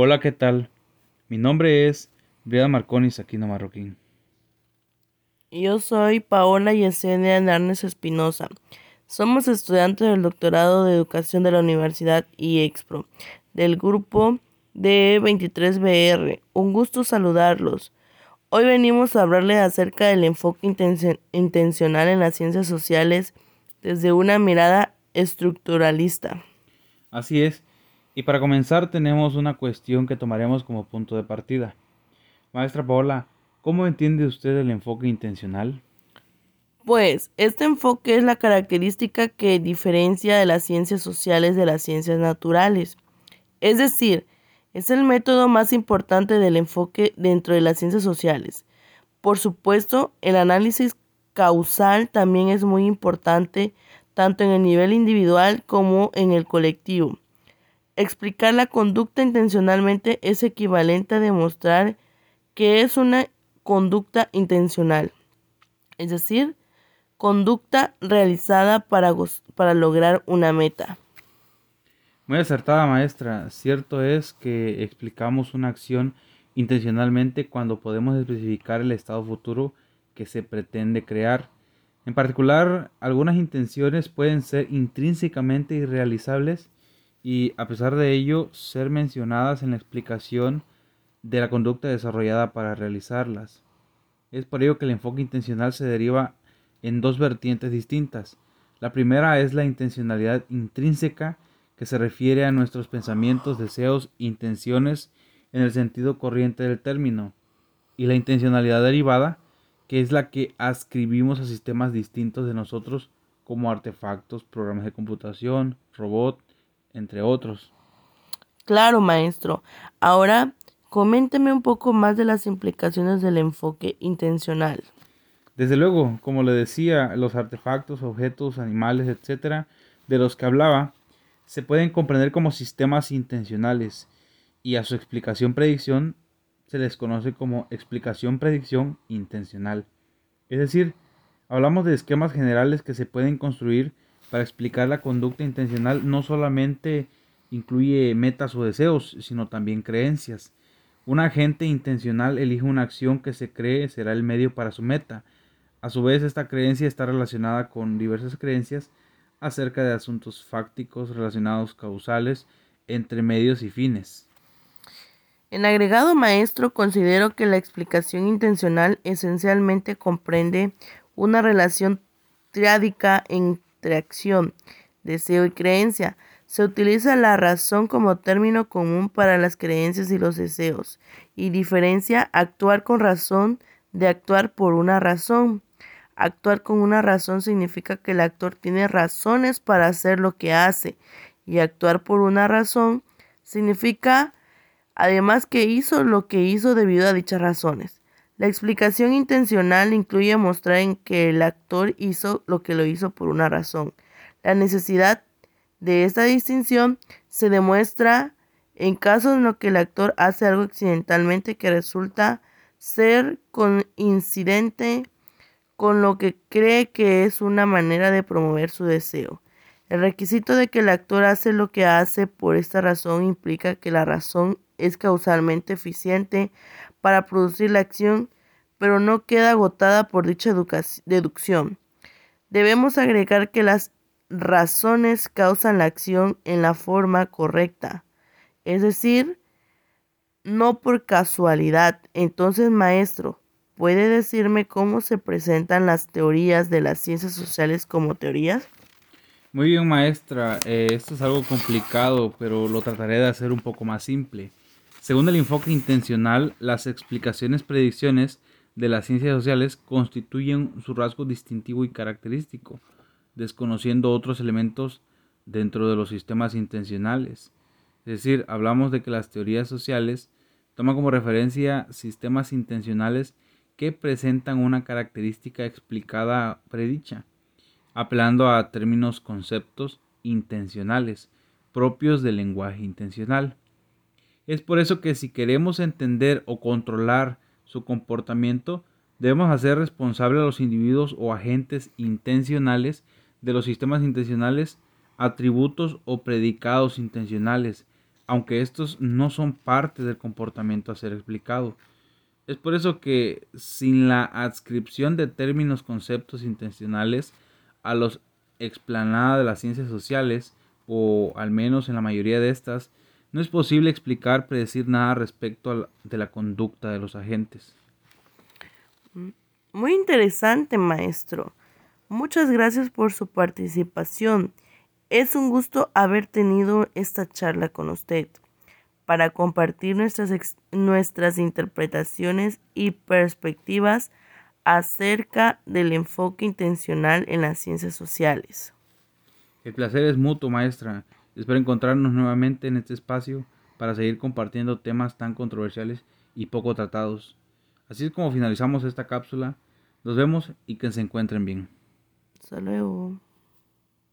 Hola, ¿qué tal? Mi nombre es Brida Marconis Aquino Marroquín. Yo soy Paola Yesenia Hernández Espinosa. Somos estudiantes del doctorado de educación de la Universidad IEXPRO, del grupo de 23BR. Un gusto saludarlos. Hoy venimos a hablarles acerca del enfoque intencional en las ciencias sociales desde una mirada estructuralista. Así es. Y para comenzar tenemos una cuestión que tomaremos como punto de partida. Maestra Paola, ¿cómo entiende usted el enfoque intencional? Pues este enfoque es la característica que diferencia de las ciencias sociales de las ciencias naturales. Es decir, es el método más importante del enfoque dentro de las ciencias sociales. Por supuesto, el análisis causal también es muy importante tanto en el nivel individual como en el colectivo. Explicar la conducta intencionalmente es equivalente a demostrar que es una conducta intencional, es decir, conducta realizada para, para lograr una meta. Muy acertada, maestra. Cierto es que explicamos una acción intencionalmente cuando podemos especificar el estado futuro que se pretende crear. En particular, algunas intenciones pueden ser intrínsecamente irrealizables y a pesar de ello ser mencionadas en la explicación de la conducta desarrollada para realizarlas. Es por ello que el enfoque intencional se deriva en dos vertientes distintas. La primera es la intencionalidad intrínseca, que se refiere a nuestros pensamientos, deseos, intenciones en el sentido corriente del término, y la intencionalidad derivada, que es la que ascribimos a sistemas distintos de nosotros como artefactos, programas de computación, robot, entre otros. Claro, maestro. Ahora, coménteme un poco más de las implicaciones del enfoque intencional. Desde luego, como le decía, los artefactos, objetos, animales, etcétera, de los que hablaba, se pueden comprender como sistemas intencionales y a su explicación predicción se les conoce como explicación predicción intencional. Es decir, hablamos de esquemas generales que se pueden construir para explicar la conducta intencional no solamente incluye metas o deseos, sino también creencias. Un agente intencional elige una acción que se cree será el medio para su meta. A su vez, esta creencia está relacionada con diversas creencias acerca de asuntos fácticos relacionados causales entre medios y fines. En agregado maestro, considero que la explicación intencional esencialmente comprende una relación triádica en acción, deseo y creencia. Se utiliza la razón como término común para las creencias y los deseos, y diferencia actuar con razón de actuar por una razón. Actuar con una razón significa que el actor tiene razones para hacer lo que hace, y actuar por una razón significa además que hizo lo que hizo debido a dichas razones. La explicación intencional incluye mostrar en que el actor hizo lo que lo hizo por una razón. La necesidad de esta distinción se demuestra en casos en los que el actor hace algo accidentalmente que resulta ser coincidente con lo que cree que es una manera de promover su deseo. El requisito de que el actor hace lo que hace por esta razón implica que la razón es causalmente eficiente para producir la acción, pero no queda agotada por dicha deducción. Debemos agregar que las razones causan la acción en la forma correcta, es decir, no por casualidad. Entonces, maestro, ¿puede decirme cómo se presentan las teorías de las ciencias sociales como teorías? Muy bien, maestra. Eh, esto es algo complicado, pero lo trataré de hacer un poco más simple. Según el enfoque intencional, las explicaciones predicciones de las ciencias sociales constituyen su rasgo distintivo y característico, desconociendo otros elementos dentro de los sistemas intencionales. Es decir, hablamos de que las teorías sociales toman como referencia sistemas intencionales que presentan una característica explicada predicha, apelando a términos conceptos intencionales propios del lenguaje intencional. Es por eso que si queremos entender o controlar su comportamiento, debemos hacer responsable a los individuos o agentes intencionales de los sistemas intencionales, atributos o predicados intencionales, aunque estos no son parte del comportamiento a ser explicado. Es por eso que sin la adscripción de términos, conceptos intencionales a los explanada de las ciencias sociales, o al menos en la mayoría de estas, no es posible explicar, predecir nada respecto de la conducta de los agentes. Muy interesante, maestro. Muchas gracias por su participación. Es un gusto haber tenido esta charla con usted para compartir nuestras, nuestras interpretaciones y perspectivas acerca del enfoque intencional en las ciencias sociales. El placer es mutuo, maestra. Espero encontrarnos nuevamente en este espacio para seguir compartiendo temas tan controversiales y poco tratados. Así es como finalizamos esta cápsula. Nos vemos y que se encuentren bien. Hasta luego.